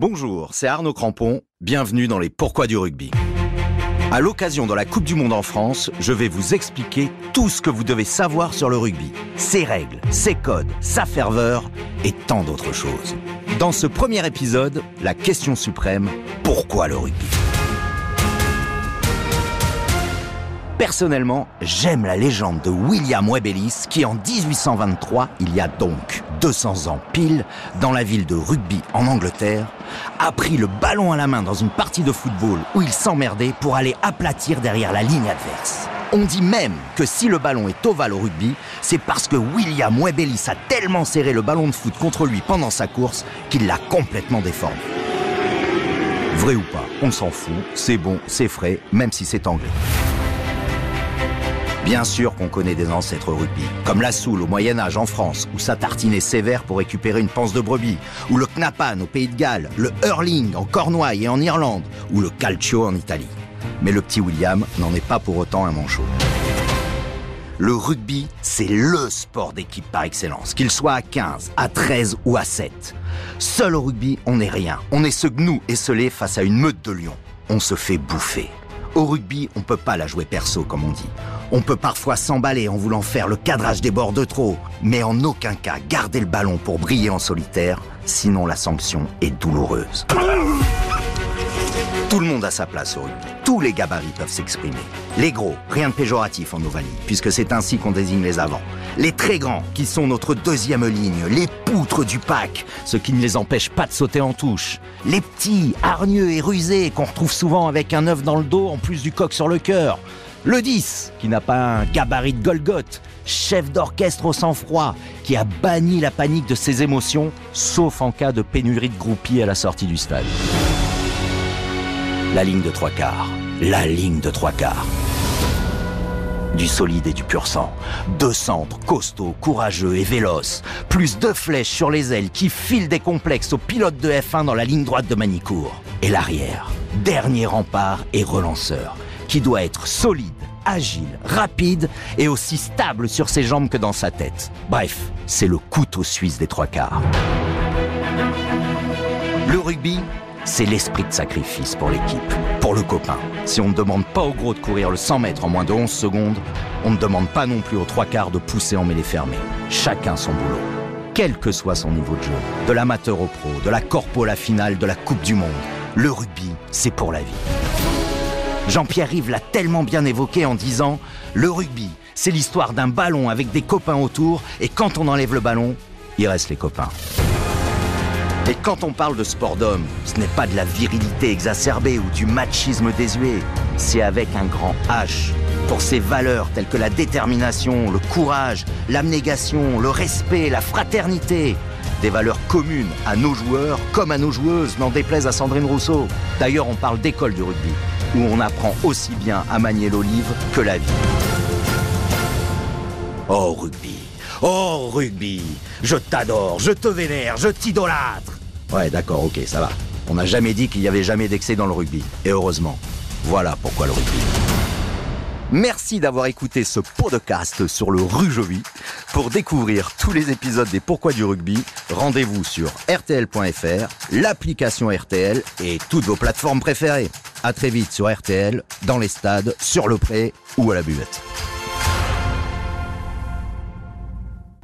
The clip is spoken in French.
Bonjour, c'est Arnaud Crampon, bienvenue dans les Pourquoi du rugby. À l'occasion de la Coupe du Monde en France, je vais vous expliquer tout ce que vous devez savoir sur le rugby, ses règles, ses codes, sa ferveur et tant d'autres choses. Dans ce premier épisode, la question suprême, pourquoi le rugby? Personnellement, j'aime la légende de William Webelis qui en 1823, il y a donc 200 ans pile, dans la ville de Rugby en Angleterre, a pris le ballon à la main dans une partie de football où il s'emmerdait pour aller aplatir derrière la ligne adverse. On dit même que si le ballon est ovale au rugby, c'est parce que William Webelis a tellement serré le ballon de foot contre lui pendant sa course qu'il l'a complètement déformé. Vrai ou pas, on s'en fout, c'est bon, c'est frais, même si c'est anglais. Bien sûr qu'on connaît des ancêtres rugby, comme la soule au Moyen-Âge en France, où ça tartinait sévère pour récupérer une panse de brebis, ou le knapan au Pays de Galles, le hurling en Cornouailles et en Irlande, ou le calcio en Italie. Mais le petit William n'en est pas pour autant un manchot. Le rugby, c'est LE sport d'équipe par excellence, qu'il soit à 15, à 13 ou à 7. Seul au rugby, on n'est rien. On est ce gnou esselé face à une meute de lions. On se fait bouffer. Au rugby, on peut pas la jouer perso, comme on dit. On peut parfois s'emballer en voulant faire le cadrage des bords de trop, mais en aucun cas garder le ballon pour briller en solitaire, sinon la sanction est douloureuse. Tout le monde a sa place au rugby. Tous les gabarits peuvent s'exprimer. Les gros, rien de péjoratif en Ovalie, puisque c'est ainsi qu'on désigne les avants. Les très grands, qui sont notre deuxième ligne, les poutres du pack, ce qui ne les empêche pas de sauter en touche. Les petits, hargneux et rusés, qu'on retrouve souvent avec un œuf dans le dos en plus du coq sur le cœur. Le 10, qui n'a pas un gabarit de Golgoth, chef d'orchestre au sang-froid, qui a banni la panique de ses émotions, sauf en cas de pénurie de groupies à la sortie du stade. La ligne de trois quarts. La ligne de trois quarts. Du solide et du pur sang. Deux centres costauds, courageux et véloces. Plus deux flèches sur les ailes qui filent des complexes aux pilotes de F1 dans la ligne droite de Manicourt. Et l'arrière. Dernier rempart et relanceur. Qui doit être solide, agile, rapide et aussi stable sur ses jambes que dans sa tête. Bref, c'est le couteau suisse des trois quarts. Le rugby, c'est l'esprit de sacrifice pour l'équipe, pour le copain. Si on ne demande pas au gros de courir le 100 mètres en moins de 11 secondes, on ne demande pas non plus aux trois quarts de pousser en mêlée fermée. Chacun son boulot. Quel que soit son niveau de jeu, de l'amateur au pro, de la corpo à la finale, de la Coupe du Monde, le rugby, c'est pour la vie. Jean-Pierre Rive l'a tellement bien évoqué en disant Le rugby, c'est l'histoire d'un ballon avec des copains autour, et quand on enlève le ballon, il reste les copains. Et quand on parle de sport d'homme, ce n'est pas de la virilité exacerbée ou du machisme désuet, c'est avec un grand H, pour ses valeurs telles que la détermination, le courage, l'abnégation, le respect, la fraternité. Des valeurs communes à nos joueurs comme à nos joueuses, n'en déplaise à Sandrine Rousseau. D'ailleurs, on parle d'école du rugby, où on apprend aussi bien à manier l'olive que la vie. Oh rugby, oh rugby, je t'adore, je te vénère, je t'idolâtre. Ouais, d'accord, ok, ça va. On n'a jamais dit qu'il y avait jamais d'excès dans le rugby. Et heureusement. Voilà pourquoi le rugby. Merci d'avoir écouté ce podcast sur le Rujovi. Pour découvrir tous les épisodes des Pourquoi du rugby, rendez-vous sur rtl.fr, l'application RTL et toutes vos plateformes préférées. À très vite sur RTL, dans les stades, sur le pré ou à la buvette.